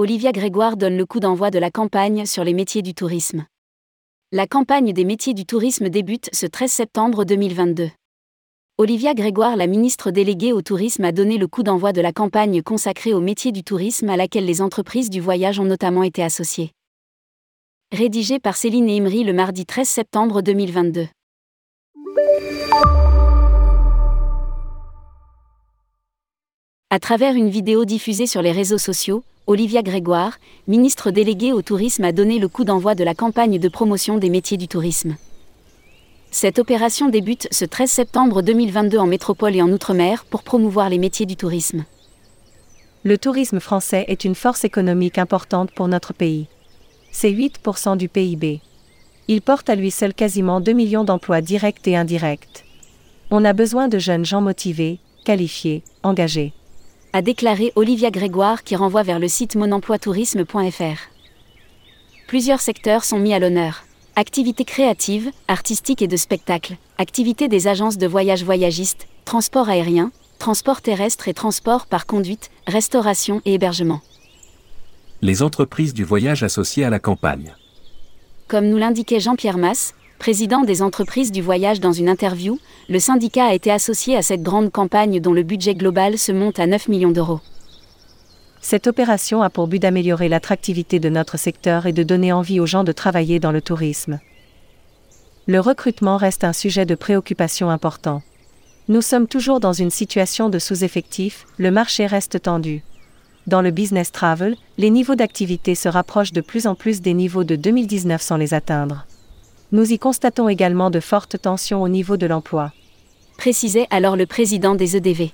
Olivia Grégoire donne le coup d'envoi de la campagne sur les métiers du tourisme. La campagne des métiers du tourisme débute ce 13 septembre 2022. Olivia Grégoire, la ministre déléguée au tourisme, a donné le coup d'envoi de la campagne consacrée aux métiers du tourisme à laquelle les entreprises du voyage ont notamment été associées. Rédigé par Céline Imri le mardi 13 septembre 2022. À travers une vidéo diffusée sur les réseaux sociaux, Olivia Grégoire, ministre déléguée au tourisme, a donné le coup d'envoi de la campagne de promotion des métiers du tourisme. Cette opération débute ce 13 septembre 2022 en métropole et en Outre-mer pour promouvoir les métiers du tourisme. Le tourisme français est une force économique importante pour notre pays. C'est 8% du PIB. Il porte à lui seul quasiment 2 millions d'emplois directs et indirects. On a besoin de jeunes gens motivés, qualifiés, engagés a déclaré Olivia Grégoire qui renvoie vers le site monemploitourisme.fr. Plusieurs secteurs sont mis à l'honneur. Activités créatives, artistiques et de spectacle, activités des agences de voyage voyagistes, transport aérien, transport terrestre et transport par conduite, restauration et hébergement. Les entreprises du voyage associées à la campagne. Comme nous l'indiquait Jean-Pierre Masse, président des entreprises du voyage dans une interview, le syndicat a été associé à cette grande campagne dont le budget global se monte à 9 millions d'euros. Cette opération a pour but d'améliorer l'attractivité de notre secteur et de donner envie aux gens de travailler dans le tourisme. Le recrutement reste un sujet de préoccupation important. Nous sommes toujours dans une situation de sous-effectif, le marché reste tendu. Dans le business travel, les niveaux d'activité se rapprochent de plus en plus des niveaux de 2019 sans les atteindre. Nous y constatons également de fortes tensions au niveau de l'emploi. Précisait alors le président des EDV.